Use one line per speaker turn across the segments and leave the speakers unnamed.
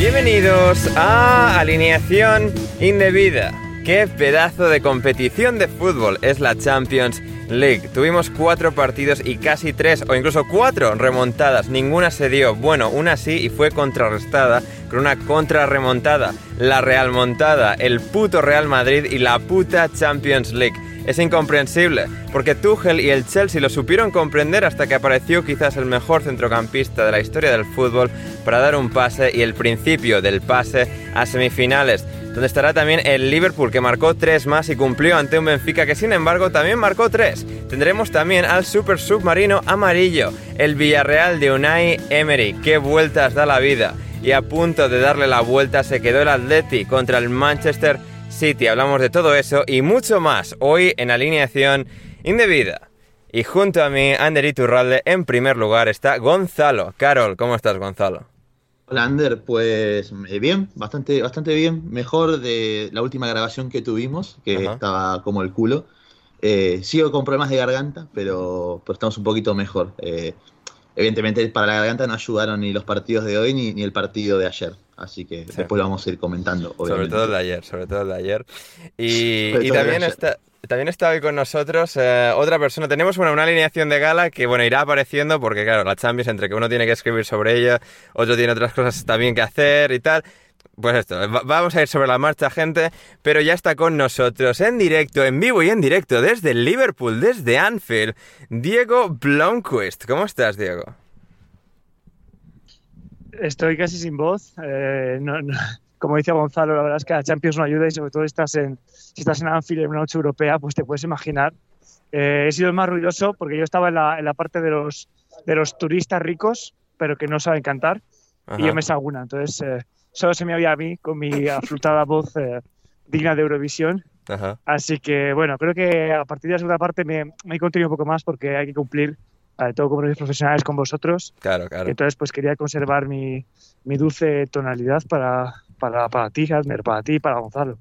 Bienvenidos a Alineación Indebida. Qué pedazo de competición de fútbol es la Champions League. Tuvimos cuatro partidos y casi tres o incluso cuatro remontadas. Ninguna se dio. Bueno, una sí y fue contrarrestada con una contrarremontada. La Real Montada, el puto Real Madrid y la puta Champions League. Es incomprensible, porque Tuchel y el Chelsea lo supieron comprender hasta que apareció quizás el mejor centrocampista de la historia del fútbol para dar un pase y el principio del pase a semifinales, donde estará también el Liverpool que marcó tres más y cumplió ante un Benfica que sin embargo también marcó tres. Tendremos también al super submarino amarillo, el Villarreal de Unai Emery, qué vueltas da la vida. Y a punto de darle la vuelta se quedó el Atleti contra el Manchester City. Hablamos de todo eso y mucho más hoy en alineación indebida. Y junto a mí, Ander Iturralde, en primer lugar está Gonzalo. Carol, ¿cómo estás, Gonzalo?
Hola, Ander. Pues eh, bien, bastante, bastante bien. Mejor de la última grabación que tuvimos, que
Ajá.
estaba como el culo. Eh, sigo con problemas de garganta, pero, pero estamos un poquito mejor. Eh, evidentemente, para la garganta no ayudaron ni los partidos de hoy ni, ni el partido de ayer. Así que
Sí.
después lo vamos a ir comentando.
Sobre todo el de ayer, sobre todo el de ayer. Y, y también está, también está hoy con nosotros eh, otra persona. Tenemos una, una alineación de gala que, bueno, irá apareciendo porque, claro, la Champions, entre que uno tiene que escribir sobre ella, otro tiene otras cosas también que hacer y tal. Pues esto, va- vamos a ir sobre la marcha, gente, pero ya está con nosotros en directo, en vivo y en directo, desde Liverpool, desde Anfield, Diego Blomqvist. ¿Cómo estás, Diego?
Estoy casi sin voz. eh, no- no- como dice Gonzalo, la verdad es que la Champions no ayuda y sobre todo estás en, si estás en Anfield en una noche europea, pues te puedes imaginar. Eh, he sido el más ruidoso porque yo estaba en la, en la parte de los, de los turistas ricos, pero que no saben cantar, y yo
Ajá.
me sé alguna. Entonces, eh, solo se me oía a mí con mi aflutada voz eh, digna de Eurovisión.
Ajá.
Así que, bueno, creo que a partir de la segunda parte me, me he contenido un poco más porque hay que cumplir, todo como profesionales con vosotros.
Claro, claro.
Entonces, pues quería conservar mi, mi dulce tonalidad para, para, para ti, para ti y para Gonzalo.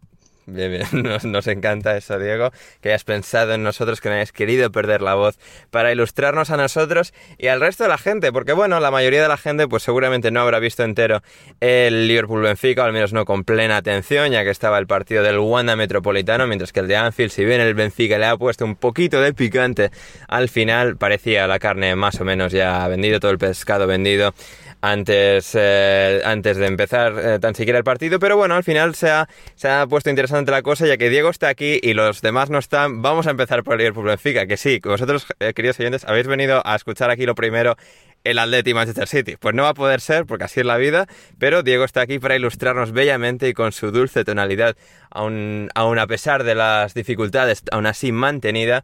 Bien, bien, nos, encanta eso, Diego, que hayas pensado en nosotros, que no hayas querido perder la voz para ilustrarnos a nosotros y al resto de la gente, porque bueno, la mayoría de la gente pues seguramente no habrá visto entero el Liverpool-Benfica, o al menos no con plena atención, ya que estaba el partido del Wanda Metropolitano, mientras que el de Anfield, si bien el Benfica le ha puesto un poquito de picante, al final parecía la carne más o menos ya vendido, todo el pescado vendido antes, eh, antes de empezar eh, tan siquiera el partido, pero bueno, al final se ha, se ha puesto interesante la cosa, ya que Diego está aquí y los demás no están, vamos a empezar por el Benfica, que sí, vosotros, eh, queridos oyentes, habéis venido a escuchar aquí lo primero el Atleti Manchester City. Pues no va a poder ser porque así es la vida, pero Diego está aquí para ilustrarnos bellamente y con su dulce tonalidad, aún, aún a pesar de las dificultades, aún así mantenida.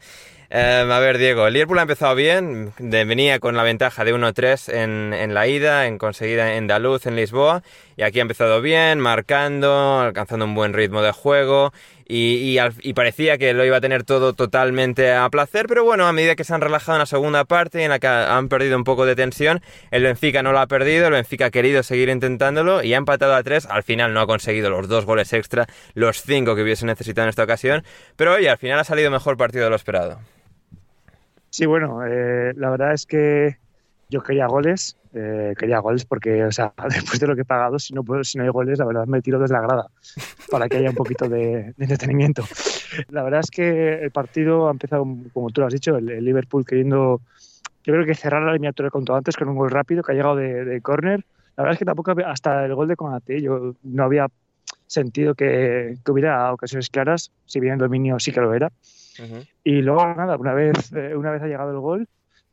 Eh, a ver, Diego, el Liverpool ha empezado bien, venía con la ventaja de 1-3 en, la ida, en conseguida en Daluz, en Lisboa, y aquí ha empezado bien, marcando, alcanzando un buen ritmo de juego, y, y, parecía que lo iba a tener todo totalmente a placer, pero bueno, a medida que se han relajado en la segunda parte, en la que han perdido un poco de tensión, el Benfica no lo ha perdido, el Benfica ha querido seguir intentándolo y ha empatado a tres, al final no ha conseguido los dos goles extra, los cinco que hubiese necesitado en esta ocasión, pero oye, al final ha salido mejor partido de lo esperado.
Sí, bueno, eh, la verdad es que yo quería goles, eh, quería goles porque, o sea, después de lo que he pagado, si no, hay goles, la verdad me tiro desde la grada para que haya un poquito de, de entretenimiento. La verdad es que el partido ha empezado, como tú lo has dicho, el, Liverpool queriendo, yo creo que cerrar la eliminatoria cuanto antes con un gol rápido que ha llegado de, de córner. La verdad es que tampoco hasta el gol de Conate, yo no había sentido que, que hubiera ocasiones claras, si bien el dominio sí que lo era. Uh -huh. Y luego, nada, una vez, eh, una vez ha llegado el gol,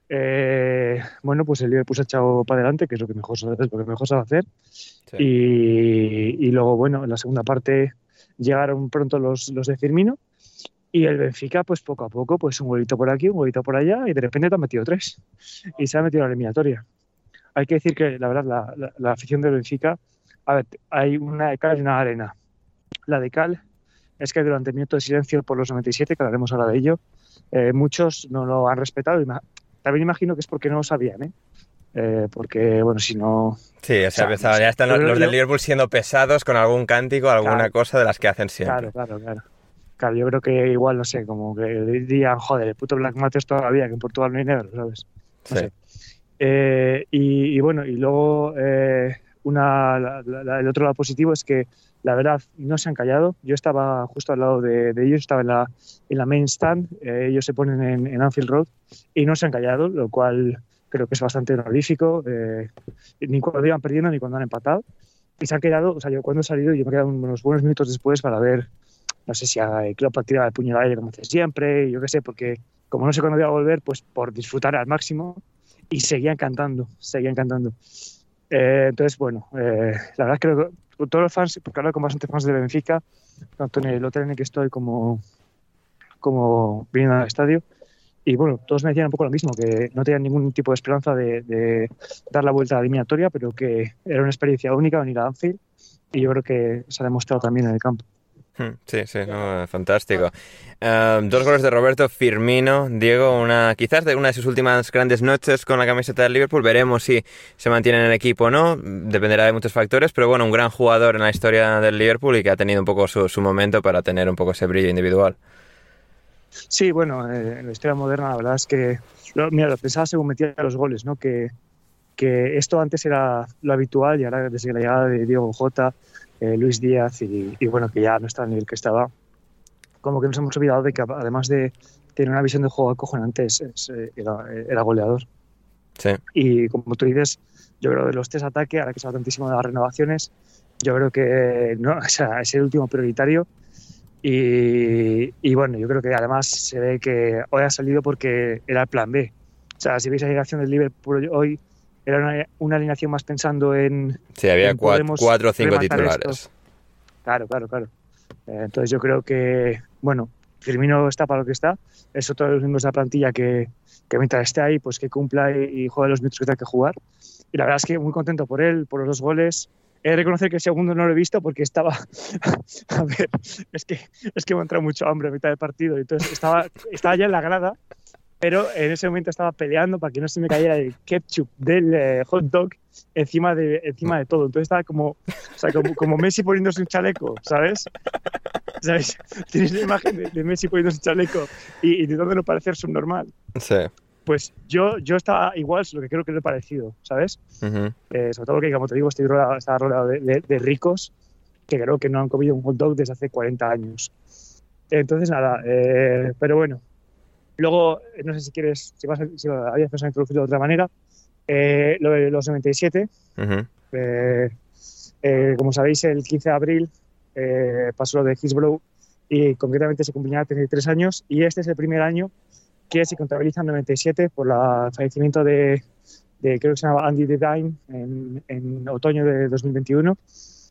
eh, bueno, pues el Liverpool se ha echado para adelante, que es lo que mejor, es lo que mejor sabe hacer. Sí. Y, y, luego, bueno, en la segunda parte llegaron pronto los, los de Firmino y el Benfica, pues poco a poco, pues un golito por aquí, un golito por allá y de repente te han metido tres y se ha metido en la eliminatoria. Hay que decir que, la verdad, la, la, la afición del Benfica, a ver, hay una de cal y una de arena. La de cal es que durante el minuto de silencio por los 97, que hablaremos ahora de ello, eh, muchos no lo han respetado y también imagino que es porque no lo sabían, ¿eh? Eh, porque, bueno, si no...
Sí, o sea, o sea, ya están los, los del Liverpool siendo pesados con algún cántico, alguna claro, cosa de las que hacen siempre.
Claro, claro, claro. Claro, yo creo que igual, no sé, como que dirían, joder, el puto Black Matters todavía, que en Portugal no hay negro, ¿sabes? No sí. sé. Eh, y, y, bueno, y luego eh, una, la, la, el otro lado positivo es que la verdad no se han callado. Yo estaba justo al lado de, de ellos, estaba en la, en la main stand, eh, ellos se ponen en, en, Anfield Road y no se han callado, lo cual creo que es bastante honorífico, eh, ni cuando iban perdiendo ni cuando han empatado. Y se han quedado, o sea, yo cuando he salido, yo me he quedado unos buenos minutos después para ver, no sé si a Klopp tiraba el puño al aire como hace siempre, yo qué sé, porque como no sé cuándo voy a volver, pues por disfrutar al máximo y seguían cantando, seguían cantando. Eh, entonces, bueno, eh, la verdad es que todos los fans, porque hablo con bastantes fans de Benfica, tanto en el hotel en el que estoy como, como viniendo al estadio, y bueno, todos me decían un poco lo mismo, que no tenían ningún tipo de esperanza de, de dar la vuelta a la eliminatoria, pero que era una experiencia única venir a Anfield, y yo creo que se ha demostrado también en el campo.
Hmm, sí, sí, no, fantástico. Uh, dos goles de Roberto Firmino, Diego, una quizás de una de sus últimas grandes noches con la camiseta del Liverpool. Veremos si se mantiene en el equipo o no, dependerá de muchos factores, pero bueno, un gran jugador en la historia del Liverpool y que ha tenido un poco su, su momento para tener un poco ese brillo individual.
Sí, bueno, eh, en la historia moderna la verdad es que, lo, mira, lo pensaba según metía los goles, ¿no? Que, que esto antes era lo habitual y ahora desde la llegada de Diego Jota eh, Luis Díaz y, y, bueno, que ya no está en el que estaba, como que nos hemos olvidado de que además de tener una visión de juego acojonante, es, es, eh, era, era, goleador.
Sí.
Y como tú dices, yo creo de los tres ataques, ahora que se habla tantísimo de las renovaciones, yo creo que no, o sea, es el último prioritario. Y, y, bueno, yo creo que además se ve que hoy ha salido porque era el plan B. O sea, si veis la dirección del Liverpool hoy, era una, una, alineación más pensando en.
Sí, había en cuatro, cuatro, o cinco titulares.
Esto. Claro, claro, claro. Eh, entonces yo creo que, bueno, Firmino está para lo que está. Es otro de los miembros de la plantilla que, que mientras esté ahí, pues que cumpla y, y juegue los minutos que tenga que jugar. Y la verdad es que muy contento por él, por los dos goles. He de reconocer que el segundo no lo he visto porque estaba. a ver, es que, es que me ha entrado mucho hambre a mitad del partido. Entonces estaba, estaba ya en la grada pero en ese momento estaba peleando para que no se me cayera el ketchup del eh, hot dog encima de, encima de todo. Entonces estaba como, o sea, como, como, Messi poniéndose un chaleco, ¿sabes? ¿Sabes? Tienes la imagen de, de Messi poniéndose un chaleco y, intentando no parecer subnormal.
Sí.
Pues yo, yo estaba igual, lo que creo que le he parecido, ¿sabes? Uh -huh. eh, sobre todo porque, como te digo, estoy rodeado, estaba rodeado de, de, de, ricos que creo que no han comido un hot dog desde hace 40 años. Entonces, nada, eh, pero bueno, Luego, no sé si quieres, si, vas si habías pensado introducirlo de otra manera, eh, lo de los 97. Uh -huh. eh, eh, como sabéis, el 15 de abril eh, pasó lo de Hillsborough y concretamente se cumplían 33 años y este es el primer año que se contabiliza en 97 por el fallecimiento de, de creo que se llamaba Andy Devine en, en otoño de 2021.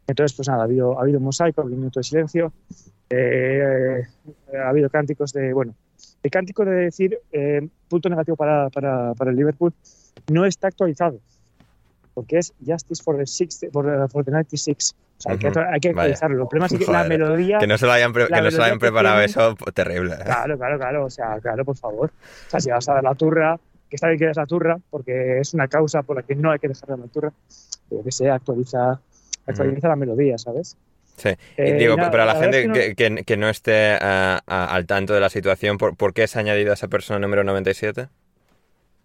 Entonces, pues nada, ha habido, ha habido mosaico, ha habido un minuto de silencio, eh, ha habido cánticos de, bueno, el cántico de decir, eh, punto negativo para, para, para el Liverpool, no está actualizado, porque es Justice for the, six, for for the 96. O sea, hay que, hay que
Vaya.
actualizarlo. El problema es que la
Joder,
melodía...
Que no se lo hayan, pre-
la
que no se lo hayan preparado
tiene-
eso, terrible. ¿eh?
Claro, claro, claro. O sea, claro, por favor. O sea, si vas a dar la turra, que está bien que des la turra, porque es una causa por la que no hay que dejar la turra, pero que sea, actualiza, actualiza la melodía, ¿sabes?
Sí,
Eh,
digo,
nada,
pero a la, gente
es
que, que- que no esté ah, al tanto de la situación, ¿por, por qué se ha añadido a esa persona número 97?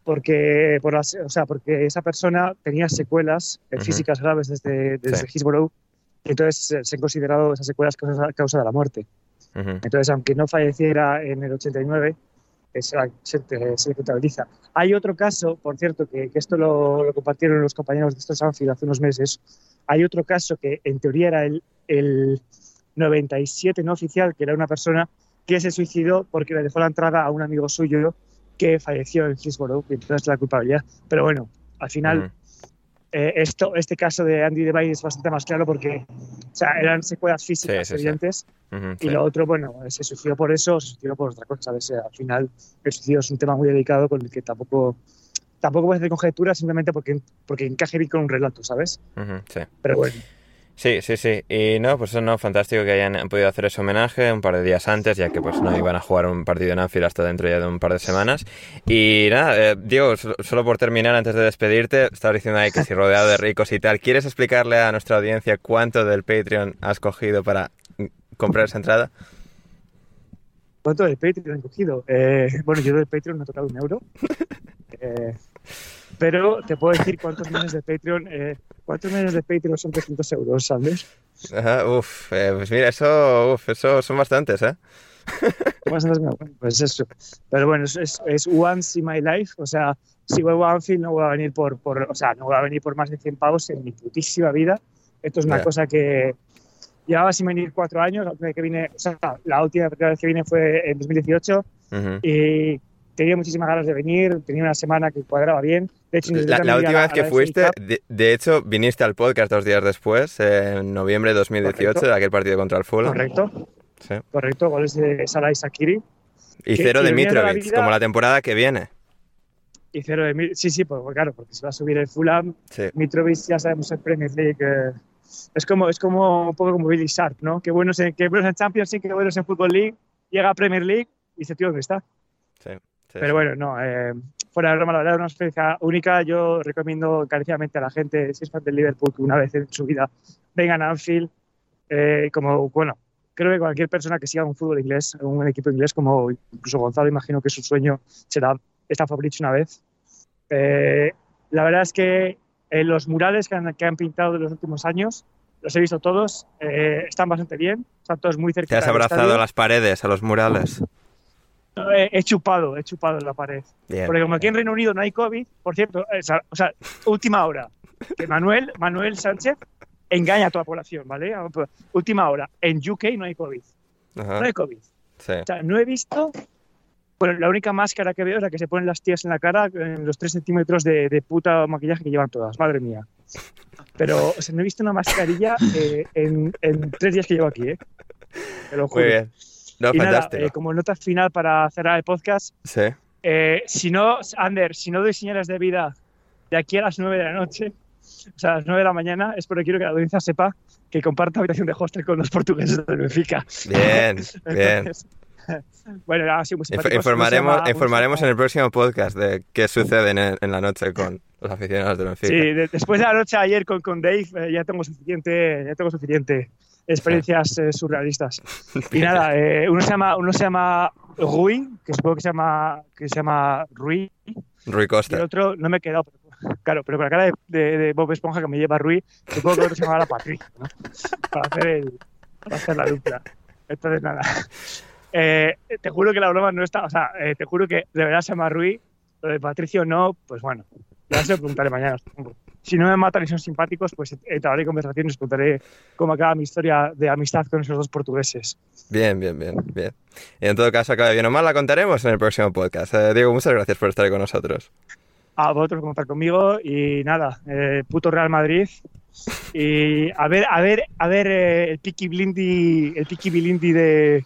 Porque, por las- o sea, porque esa persona tenía secuelas eh, físicas graves desde, desde
Sí.
Hillsborough, y entonces eh, se han considerado esas secuelas causa, causa de la muerte. Entonces, aunque no falleciera en el 89, se, se, se contabiliza. Hay otro caso, por cierto, que, que esto lo, lo compartieron los compañeros de estos Anfield hace unos meses. Hay otro caso que en teoría era el, el 97 no oficial, que era una persona que se suicidó porque le dejó la entrada a un amigo suyo que falleció en Hillsborough, y entonces la culpabilidad. Pero bueno, al final
Ujú.
Eh, esto, este caso de Andy Devine es bastante más claro porque o sea, eran secuelas físicas
Sí, sí, sí.
evidentes y lo otro, bueno, se suicidó por eso, se suicidó por otra cosa, ¿sabes? Al final, el suicidio es un tema muy delicado con el que tampoco, tampoco puedes hacer conjeturas simplemente porque, porque encaje bien con un relato, ¿sabes?
Sí.
Pero bueno,
Sí, sí, sí. Y no, pues eso no, fantástico que hayan podido hacer ese homenaje un par de días antes, ya que pues no iban a jugar un partido en Anfield hasta dentro ya de un par de semanas. Y nada, eh, Diego, solo, por terminar, antes de despedirte, estabas diciendo ahí que si rodeado de ricos y tal, ¿quieres explicarle a nuestra audiencia cuánto del Patreon has cogido para mm, comprar esa entrada?
¿cuánto del Patreon han cogido? Eh, bueno, yo del Patreon no he tocado un euro. Eh, pero te puedo decir cuántos meses de Patreon, cuántos meses de Patreon son 300 euros, ¿sabes?
Ajá, uf, eh, pues mira, eso, uf, eso son bastantes, ¿eh?
Bastantes Pues eso. Pero bueno, es, es, es once in my life. O sea, si vuelvo a Anfield no voy a venir por, por, o sea, no voy a venir por más de 100 pavos en mi putísima vida. Esto es una
Ya.
cosa que llevaba sin venir cuatro años. La última, vez que vine, o sea, la última vez que vine fue en 2018
Ujú.
y tenía muchísimas ganas de venir. Tenía una semana que cuadraba bien. De hecho,
La, última vez que fuiste, de, de hecho, viniste al podcast dos días después, en noviembre de 2018,
Correcto.
de aquel partido contra el Fulham.
Correcto,
Sí.
correcto. Goles de Salah y Sakiri.
Y
Que-
cero de Mitrovic,
vida-
como la temporada que viene.
Y cero de mil. Sí, sí, pues claro, porque se va a subir el Fulham.
Sí.
Mitrovic ya sabemos en Premier League. eh, es como es como un poco como Billy Sharp, ¿no? Qué buenos en, qué buenos en Champions League, qué buenos en Football League. Llega a Premier League y dice, tío, ¿dónde está?
sí,
Pero bueno, no. eh, fuera de broma, la verdad, es una experiencia única. Yo recomiendo encarecidamente a la gente, si es fan del Liverpool, que una vez en su vida vengan a Anfield. eh, como, bueno, creo que cualquier persona que siga un fútbol inglés, un equipo inglés, como incluso Gonzalo, imagino que su sueño será esta Fabricio una vez. Eh, la verdad es que eh, los murales que han, que han pintado de los últimos años, los he visto todos, eh, están bastante bien, están todos muy cerca.
Te has abrazado a las paredes, a los murales.
He, he chupado, he chupado en la pared.
Bien.
Porque como aquí en Reino Unido no hay COVID, por cierto, eh, o sea, o sea, última hora, que Manuel, Manuel Sánchez engaña a toda la población, ¿vale? Última hora, en UK no hay COVID,
Ajá,
no hay COVID.
sí.
O sea, no he visto, bueno, la única máscara que veo es la que se ponen las tías en la cara, en los 3 centímetros de, de puta maquillaje que llevan todas, madre mía. Pero, o sea, no he visto una mascarilla eh, en, en tres días que llevo aquí, ¿eh? Te lo juro.
Muy bien. No,
y nada,
fantástico.
eh, como nota final para cerrar el podcast,
Sí.
eh, si no, Ander, si no doy señales de vida de aquí a las 9 de la noche, o sea, a las 9 de la mañana, es porque quiero que la audiencia sepa que comparto habitación de hostel con los portugueses del Benfica.
Bien, bien.
Entonces, bueno, ha sido muy
Inf- informaremos
llama-
informaremos en el próximo podcast de qué sucede en, en la noche con los aficionados del Benfica.
Sí, de- después de la noche ayer con, con Dave, eh, ya tengo suficiente, ya tengo suficiente experiencias eh, surrealistas. Y nada, eh, uno se llama, uno se llama Rui, que supongo que se llama, que se llama Rui,
Rui
y el
Costa.
otro no me he quedado. Claro, pero con la cara de, de- de Bob Esponja que me lleva Rui, supongo que el otro se llama la Patricia, ¿no? Para hacer, el, para hacer la dupla. Entonces, nada. Eh, te juro que la broma no está. O sea, eh, te juro que de verdad se llama Rui. Lo de Patricio no, pues bueno. Ya se lo preguntaré mañana. supongo. Si no me matan y son simpáticos, pues entraré en os contaré cómo acaba mi historia de amistad con esos dos portugueses.
Bien, bien, bien, bien. Y en todo caso, acabe bien o mal, la contaremos en el próximo podcast. Eh, Diego, muchas gracias por estar con nosotros.
a vosotros por contar conmigo y nada, eh, puto Real Madrid. Y a ver, a ver, a ver eh, el Piki Blindy, el Piki Blindi de,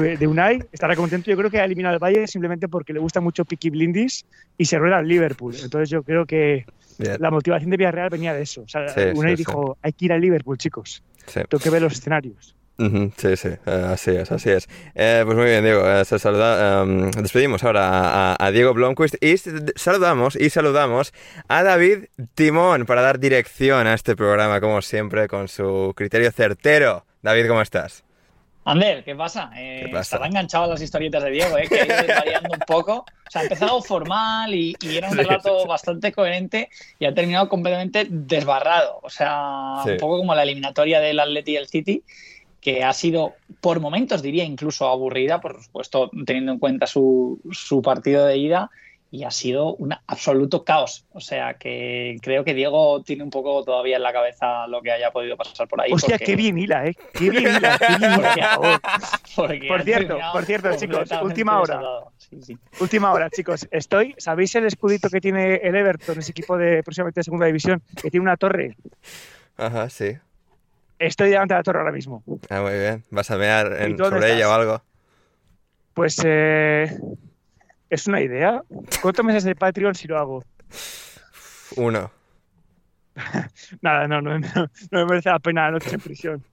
de, de Unai estará contento. Yo creo que ha eliminado al Valle simplemente porque le gusta mucho Piki Blindis y se rueda al Liverpool. Entonces yo creo que
Bien.
la motivación de Villarreal venía de eso. O sea,
Sí,
Unai
sí,
dijo, hay que ir al Liverpool, chicos. Tengo que ver los escenarios.
Sí, sí, así es, así es. Eh, pues muy bien, Diego, eh, se saluda, em, despedimos ahora a, a- Diego Blomquist y saludamos y saludamos a David Timón para dar dirección a este programa, como siempre, con su criterio certero. David, ¿cómo estás?
Ander, ¿qué pasa? Eh,
¿Qué pasa?
Estaba enganchado a las historietas de Diego, eh, que ha ido variando un poco. O sea, ha empezado formal y, y era un relato
sí.
bastante coherente y ha terminado completamente desbarrado. O sea,
Sí.
un poco como la eliminatoria del Atleti y el City, que ha sido, por momentos diría, incluso aburrida, por supuesto, teniendo en cuenta su, su partido de ida. Y ha sido un absoluto caos. O sea que creo que Diego tiene un poco todavía en la cabeza lo que haya podido pasar por ahí.
Hostia,
porque-
qué bien hila, ¿eh? Qué bien hila, qué bien hila, por favor. cierto, por cierto, chicos, última hora.
desatado. Sí, sí.
Última hora, chicos. Estoy, ¿sabéis el escudito que tiene el Everton, ese equipo de próximamente de segunda división, que tiene una torre?
Ajá, sí.
Estoy delante de la torre ahora mismo.
Ah, muy bien. ¿Vas a mear en-
¿Y tú dónde
sobre ella o algo?
Pues eh, es una idea. ¿Cuántos meses de Patreon si lo hago?
Uno.
Nada, no, no, no, no me merece la pena la noche en prisión.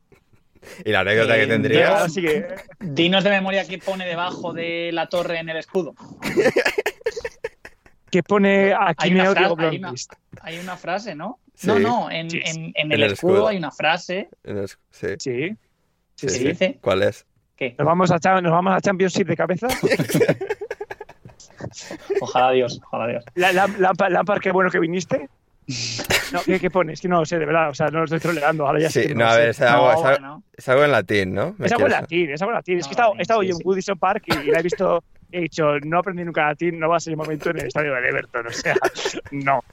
¿Y la anécdota
Eh,
que
Diego,
tendrías?
Así que,
Dinos de memoria qué pone debajo de la torre en el escudo.
¿qué pone aquí
Hay una,
Neo
fra-
Diego
hay, una,
Blomqvist?
hay una frase, ¿no?
Sí.
No, no, en,
Sí,
en- en
en
el,
el
escudo,
escudo.
hay una frase
En el- Sí,
Sí, sí.
dice
¿Cuál es?
¿Nos vamos, a, ¿Nos vamos a Championship de cabeza?
ojalá Dios, ojalá Dios.
La- la- Lampard, Lampard, qué bueno que viniste. No, ¿qué, qué pone? Es que no lo sé, de verdad. O sea, no lo estoy troleando. Ahora ya sí
no, a ver, es algo,
No,
es algo-
bueno.
es algo en latín, ¿no? Me
Es algo en latín, es algo en latín. Es que he
No,
estado, he estado
sí,
en
sí.
Woodison Park y, y la he visto. He dicho, no aprendí nunca latín, no va a ser el momento en el estadio del Everton. O sea, no.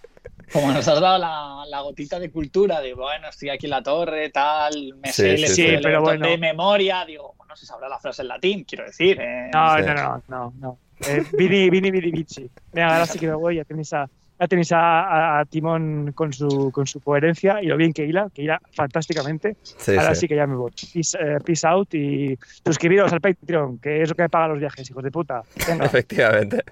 Como nos has dado la, la gotita de cultura, de bueno, estoy aquí en la torre, tal, me
Sí,
sé el
sí,
del
pero bueno.
de memoria, digo, bueno, se sabrá la frase en latín, quiero decir. eh,
No,
Sí.
no, no, no, no. Eh, Vini, Vini, Vini, Vici. Venga, ahora sí que me voy. Ya tenéis a, ya tenéis a, a- a Timón con su, con su coherencia y lo bien que hila, que hila fantásticamente.
Sí,
ahora
sí.
sí. que ya me voy. Peace, eh, peace out y suscribiros al Patreon, que es lo que me paga los viajes, hijos de puta. Venga.
Efectivamente.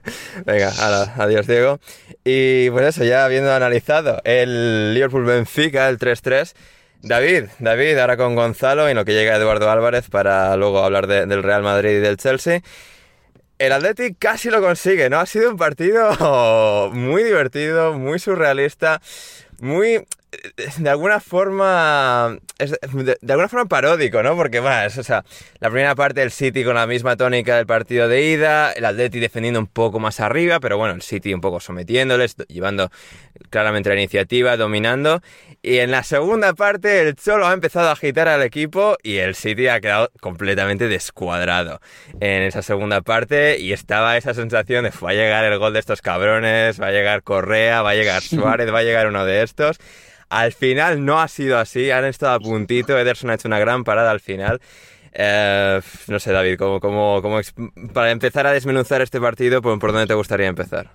Venga, ala, adiós Diego. Y pues eso, ya habiendo analizado el Liverpool-Benfica, el 3-3, David, David, ahora con Gonzalo y en lo que llega Eduardo Álvarez para luego hablar de- del Real Madrid y del Chelsea. El Athletic casi lo consigue, ¿no? Ha sido un partido muy divertido, muy surrealista, muy de alguna forma es de, de alguna forma paródico, ¿no? Porque bueno, es, o sea, la primera parte del City con la misma tónica del partido de ida, el Atleti defendiendo un poco más arriba, pero bueno, el City un poco sometiéndoles, llevando claramente la iniciativa, dominando, y en la segunda parte el Cholo ha empezado a agitar al equipo y el City ha quedado completamente descuadrado en esa segunda parte y estaba esa sensación de va a llegar el gol de estos cabrones, va a llegar Correa, va a llegar Suárez, va a llegar uno de estos. Al final no ha sido así, han estado a puntito, Ederson ha hecho una gran parada al final. Eh, no sé, David, ¿cómo, cómo, cómo para empezar a desmenuzar este partido, ¿por, por dónde te gustaría empezar?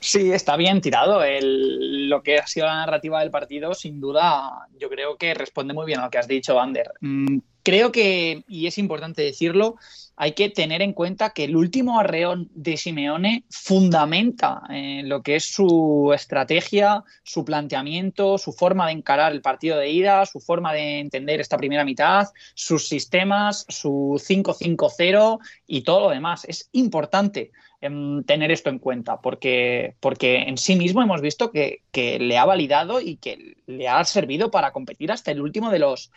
Sí, está bien tirado. El- lo que ha sido la narrativa del partido, sin duda, yo creo que responde muy bien a lo que has dicho, Ander. Mm, creo que, y es importante decirlo, hay que tener en cuenta que el último arreón de Simeone fundamenta eh, lo que es su estrategia, su planteamiento, su forma de encarar el partido de ida, su forma de entender esta primera mitad, sus sistemas, su 5-5-0 y todo lo demás. Es importante em, tener esto en cuenta, porque, porque en sí mismo hemos visto que, que le ha validado y que le ha servido para competir hasta el último de los,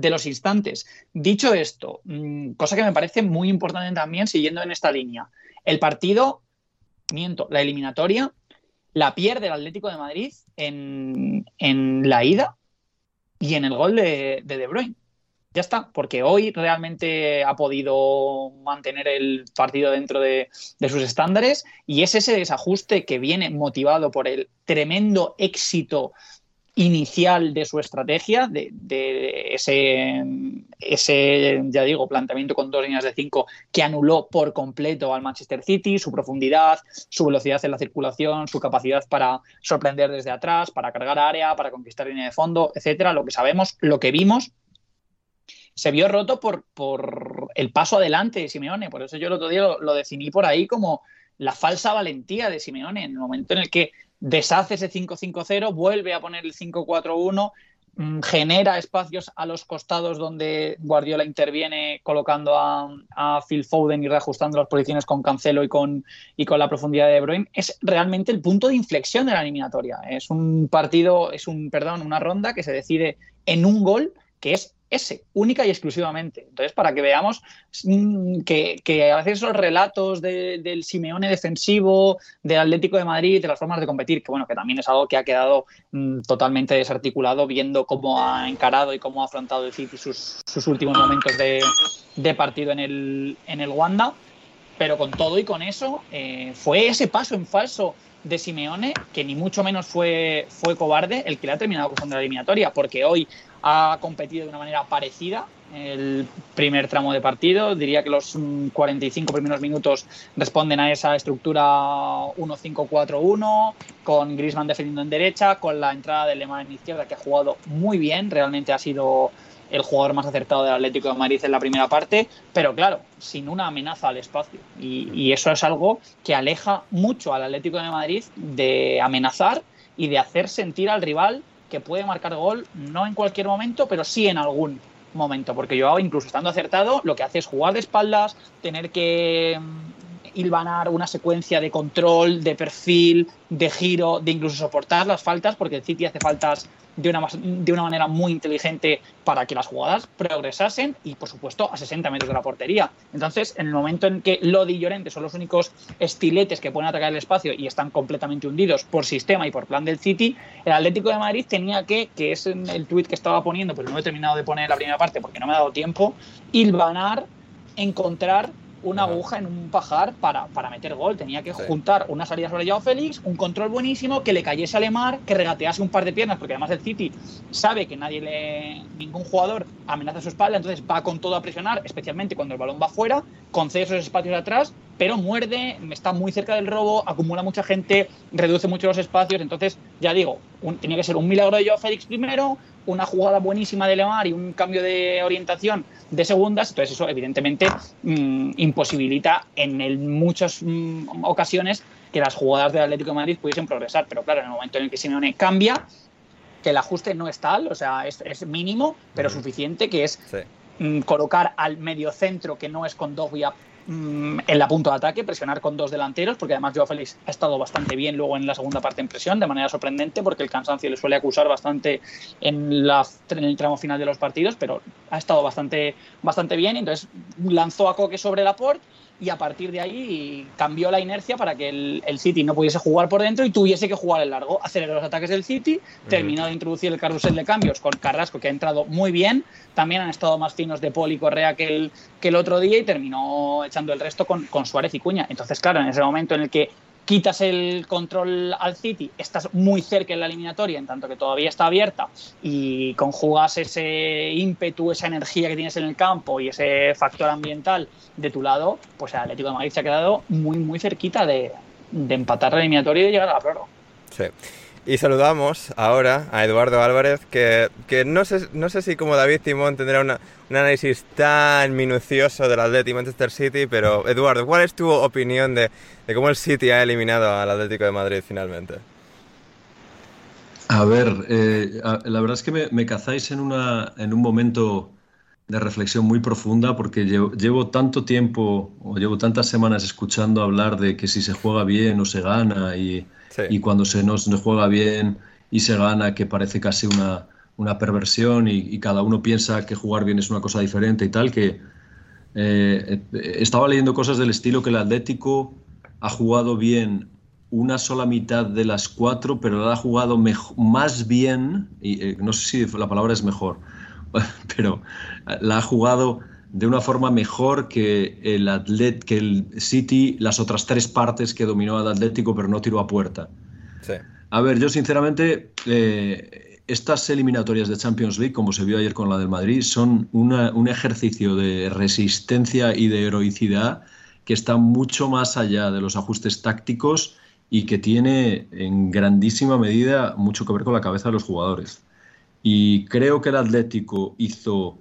de los instantes. Dicho esto, mm, cosa que me parece muy importante también, siguiendo en esta línea, el partido, miento, la eliminatoria, la pierde el Atlético de Madrid en, en la ida y en el gol de, de De Bruyne. Ya está, porque hoy realmente ha podido mantener el partido dentro de, de sus estándares y es ese desajuste que viene motivado por el tremendo éxito inicial de su estrategia, de, ese, ya digo, planteamiento con dos líneas de cinco que anuló por completo al Manchester City, su profundidad, su velocidad en la circulación, su capacidad para sorprender desde atrás, para cargar área, para conquistar línea de fondo, etcétera, lo que sabemos, lo que vimos se vio roto por, por, el paso adelante de Simeone. Por eso yo el otro día lo, lo, definí por ahí como la falsa valentía de Simeone, en el momento en el que deshace ese 5-5-0, vuelve a poner el 5-4-1, mm, genera espacios a los costados donde Guardiola interviene colocando a, Phil Foden y reajustando las posiciones con Cancelo y con, y con la profundidad de De Bruyne, es realmente el punto de inflexión de la eliminatoria. Es un partido, es un, perdón, una ronda que se decide en un gol que es ese, única y exclusivamente. Entonces, para que veamos mm, que, a veces los relatos del Simeone defensivo, del Atlético de Madrid, de las formas de competir, que bueno, que también es algo que ha quedado mm, totalmente desarticulado viendo cómo ha encarado y cómo ha afrontado el City sus, últimos momentos de, partido en el, en el Wanda. Pero con todo y con eso, eh, fue ese paso en falso de Simeone, que ni mucho menos fue, fue cobarde, el que le ha terminado con la eliminatoria, porque hoy ha competido de una manera parecida el primer tramo de partido. Diría que los 45 primeros minutos responden a esa estructura 1-5-4-1, con Griezmann defendiendo en derecha, con la entrada de Lemar en izquierda, que ha jugado muy bien, realmente ha sido el jugador más acertado del Atlético de Madrid en la primera parte, pero claro, sin una amenaza al espacio. Y, eso es algo que aleja mucho al Atlético de Madrid de amenazar y de hacer sentir al rival que puede marcar gol, no en cualquier momento, pero sí en algún momento, porque Joao, incluso estando acertado, lo que hace es jugar de espaldas, tener que hilvanar una secuencia de control, de perfil, de giro, de incluso soportar las faltas, porque el City hace faltas de una, de una manera muy inteligente para que las jugadas progresasen y, por supuesto, a 60 metros de la portería. Entonces, en el momento en que Lodi y Llorente son los únicos estiletes que pueden atacar el espacio y están completamente hundidos por sistema y por plan del City, el Atlético de Madrid tenía que, que es el tuit que estaba poniendo, pero no he terminado de poner la primera parte porque no me ha dado tiempo, hilvanar, encontrar una aguja en un pajar para, para meter gol. Tenía que juntar una salida sobre Yao Félix, un control buenísimo, que le cayese a Lemar, que regatease un par de piernas, porque además el City sabe que nadie le, ningún jugador amenaza su espalda, entonces va con todo a presionar, especialmente cuando el balón va fuera, concede esos espacios atrás, pero muerde, está muy cerca del robo, acumula mucha gente, reduce mucho los espacios. Entonces, ya digo, tenía que ser un milagro de Joao Félix primero, una jugada buenísima de Lemar y un cambio de orientación de segundas, entonces eso evidentemente mm, imposibilita en muchas mm, ocasiones que las jugadas del Atlético de Madrid pudiesen progresar, pero claro, en el momento en el que Simeone cambia, que el ajuste no es tal, o sea, es, mínimo, pero suficiente, que es mm, colocar al medio centro, que no es con Dogbia Mm, en la punta de ataque, presionar con dos delanteros, porque además Joao Félix ha estado bastante bien luego en la segunda parte en presión, de manera sorprendente, porque el cansancio le suele acusar bastante en, el tramo final de los partidos, pero ha estado bastante, bastante bien. Entonces lanzó a Coque sobre la port y a partir de ahí cambió la inercia para que el, City no pudiese jugar por dentro y tuviese que jugar el largo. Aceleró los ataques del City, terminó de introducir el carrusel de cambios con Carrasco, que ha entrado muy bien. También han estado más finos de Paul y Correa que el, que el otro día y terminó echando el resto con, con Suárez y Cuña. Entonces, claro, en ese momento en el que quitas el control al City, estás muy cerca en la eliminatoria, en tanto que todavía está abierta, y conjugas ese ímpetu, esa energía que tienes en el campo y ese factor ambiental de tu lado, pues el Atlético de Madrid se ha quedado muy, muy cerquita de, empatar la eliminatoria y de llegar a la prórroga.
Sí. Y saludamos ahora a Eduardo Álvarez, que, que no, sé, no sé si como David Timón tendrá una, un análisis tan minucioso del Atlético Manchester City, pero Eduardo, ¿cuál es tu opinión de, de cómo el City ha eliminado al Atlético de Madrid finalmente?
A ver, eh, la verdad es que me, cazáis en, una, en un momento de reflexión muy profunda porque llevo, llevo, tanto tiempo o llevo tantas semanas escuchando hablar de que si se juega bien o se gana y, y cuando se no se juega bien y se gana que parece casi una, una perversión y, cada uno piensa que jugar bien es una cosa diferente y tal, que eh, estaba leyendo cosas del estilo que el Atlético ha jugado bien una sola mitad de las cuatro, pero la ha jugado más bien, y eh, no sé si la palabra es mejor, pero la ha jugado de una forma mejor que el, Atlet, que el City las otras tres partes que dominó al Atlético pero no tiró a puerta. A ver, yo sinceramente, eh, estas eliminatorias de Champions League, como se vio ayer con la del Madrid, son un ejercicio de resistencia y de heroicidad que está mucho más allá de los ajustes tácticos y que tiene en grandísima medida mucho que ver con la cabeza de los jugadores. Y creo que el Atlético hizo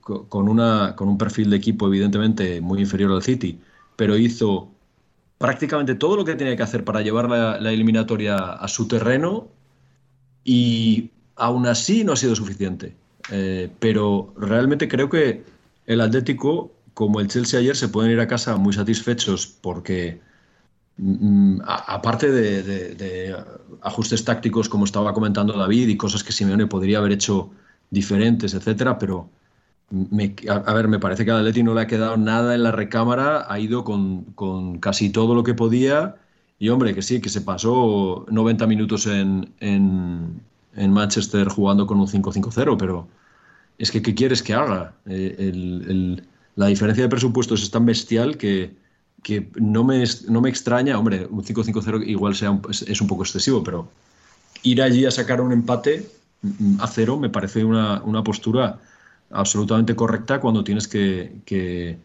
con, una, con un perfil de equipo evidentemente muy inferior al City, pero hizo prácticamente todo lo que tenía que hacer para llevar la, eliminatoria a su terreno y aún así no ha sido suficiente. Eh, pero realmente creo que el Atlético, como el Chelsea ayer, se pueden ir a casa muy satisfechos porque Mm, aparte de, ajustes tácticos, como estaba comentando David, y cosas que Simeone podría haber hecho diferentes, etcétera, pero a, ver, me parece que a Atleti no le ha quedado nada en la recámara, ha ido con, casi todo lo que podía, y hombre, que sí, que se pasó 90 minutos en, Manchester jugando con un 5-5-0, pero es que, ¿qué quieres que haga? Eh, la diferencia de presupuestos es tan bestial que que no me, no me extraña, hombre, un 5-5-0 igual sea es, un poco excesivo, pero ir allí a sacar un empate mm, a cero me parece una, postura absolutamente correcta cuando tienes que, que,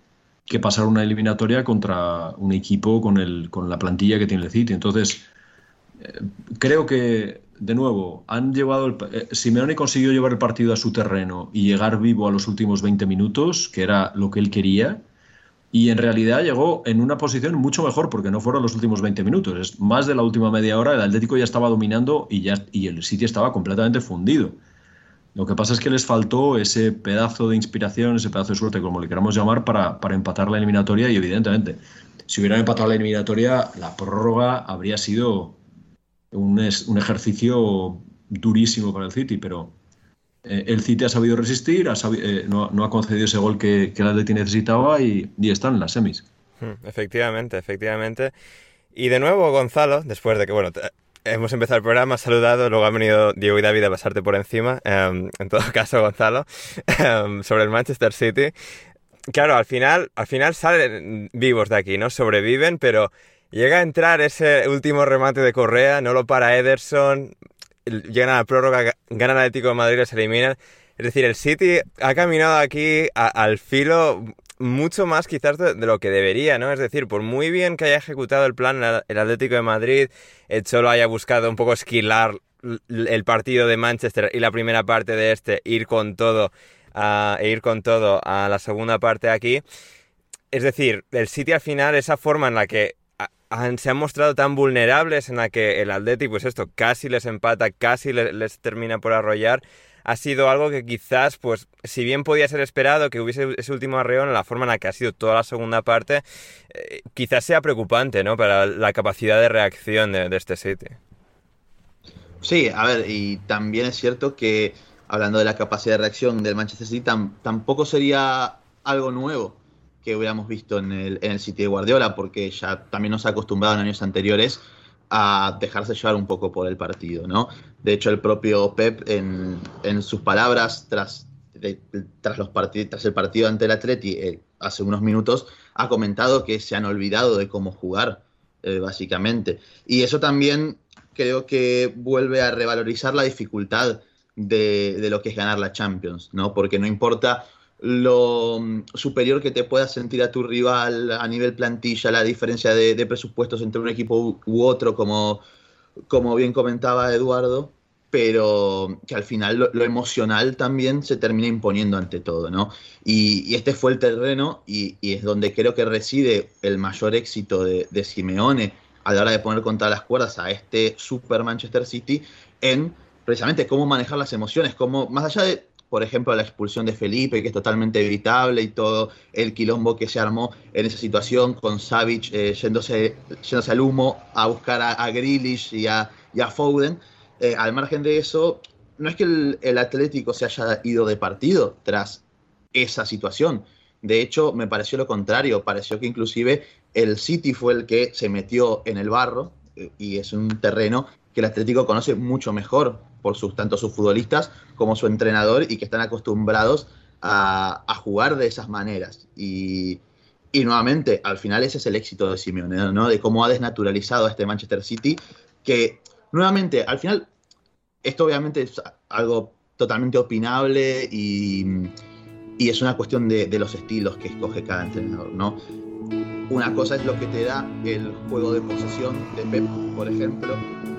pasar una eliminatoria contra un equipo con, el, con la plantilla que tiene el City. Entonces, eh, creo que, de nuevo, han llevado eh, Simeone consiguió llevar el partido a su terreno y llegar vivo a los últimos 20 minutos, que era lo que él quería y en realidad llegó en una posición mucho mejor porque no fueron los últimos 20 minutos, es más de la última media hora, el Atlético ya estaba dominando y, ya, y el City estaba completamente fundido. Lo que pasa es que les faltó ese pedazo de inspiración, ese pedazo de suerte, como le queramos llamar, para, para empatar la eliminatoria y evidentemente, si hubieran empatado la eliminatoria, la prórroga habría sido un, un ejercicio durísimo para el City, pero eh, el City ha sabido resistir, eh, no, ha concedido ese gol que, que el Atleti necesitaba y, y están en las semis.
Hmm, efectivamente, efectivamente. Y de nuevo, Gonzalo, después de que, bueno, hemos empezado el programa, saludado, luego han venido Diego y David a pasarte por encima, em, en todo caso, Gonzalo, em, sobre el Manchester City. Claro, al final, al final salen vivos de aquí, ¿no? Sobreviven, pero llega a entrar ese último remate de Correa, no lo para Ederson, llegan a la prórroga, ganan Atlético de Madrid, se eliminan. Es decir, el City ha caminado aquí al filo mucho más quizás de, lo que debería, ¿no? Es decir, por muy bien que haya ejecutado el plan el Atlético de Madrid, Cholo haya buscado un poco esquilar el partido de Manchester y la primera parte de este, ir con todo, e ir con todo a la segunda parte aquí. Es decir, el City al final, esa forma en la que se han mostrado tan vulnerables en la que el Atleti, pues esto, casi les empata, casi les, termina por arrollar, ha sido algo que quizás, pues, si bien podía ser esperado que hubiese ese último arreón, la forma en la que ha sido toda la segunda parte, eh, quizás sea preocupante, ¿no? Para la capacidad de reacción de, este City.
Sí, a ver, y también es cierto que, hablando de la capacidad de reacción del Manchester City, tampoco sería algo nuevo que hubiéramos visto en el, en el City de Guardiola, porque ya también nos ha acostumbrado en años anteriores a dejarse llevar un poco por el partido, ¿no? De hecho, el propio Pep, en, sus palabras tras, tras, los tras el partido ante el Atleti eh, hace unos minutos, ha comentado que se han olvidado de cómo jugar, eh, básicamente. Y eso también creo que vuelve a revalorizar la dificultad de, de, lo que es ganar la Champions, ¿no? Porque no importa lo mm, superior que te puedas sentir a tu rival a nivel plantilla, la diferencia de, presupuestos entre un equipo u, otro, como, como, bien comentaba Eduardo, pero que al final lo, emocional también se termina imponiendo ante todo, ¿no? Y, este fue el terreno y, es donde creo que reside el mayor éxito de, de Simeone a la hora de poner contra las cuerdas a este Super Manchester City en precisamente cómo manejar las emociones, cómo, más allá de por ejemplo, la expulsión de Felipe, que es totalmente evitable, y todo el quilombo que se armó en esa situación con Savic eh, yéndose, yéndose, al humo a buscar a, a y a, Foden. Eh, al margen de eso, no es que el, Atlético se haya ido de partido tras esa situación. De hecho, me pareció lo contrario. Pareció que inclusive el City fue el que se metió en el barro eh, y es un terreno que el Atlético conoce mucho mejor por sus, tanto sus futbolistas como su entrenador y que están acostumbrados a, jugar de esas maneras. Y, nuevamente, al final ese es el éxito de Simeone, ¿no? De cómo ha desnaturalizado a este Manchester City, que nuevamente, al final, esto obviamente es algo totalmente opinable y, es una cuestión de, de, los estilos que escoge cada entrenador, ¿no? Una cosa es lo que te da el juego de posesión de Pep, por ejemplo,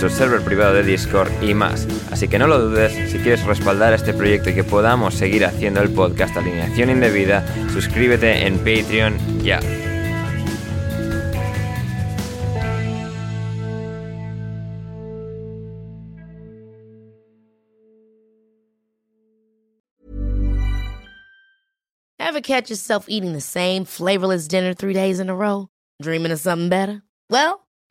nuestro server privado de Discord y más. Así que no lo dudes, si quieres respaldar este proyecto y que podamos seguir haciendo el podcast Alineación Indebida, suscríbete en Patreon ya.
Ever catch yourself eating the same flavorless dinner three days in a row? Dreaming of something better? Well,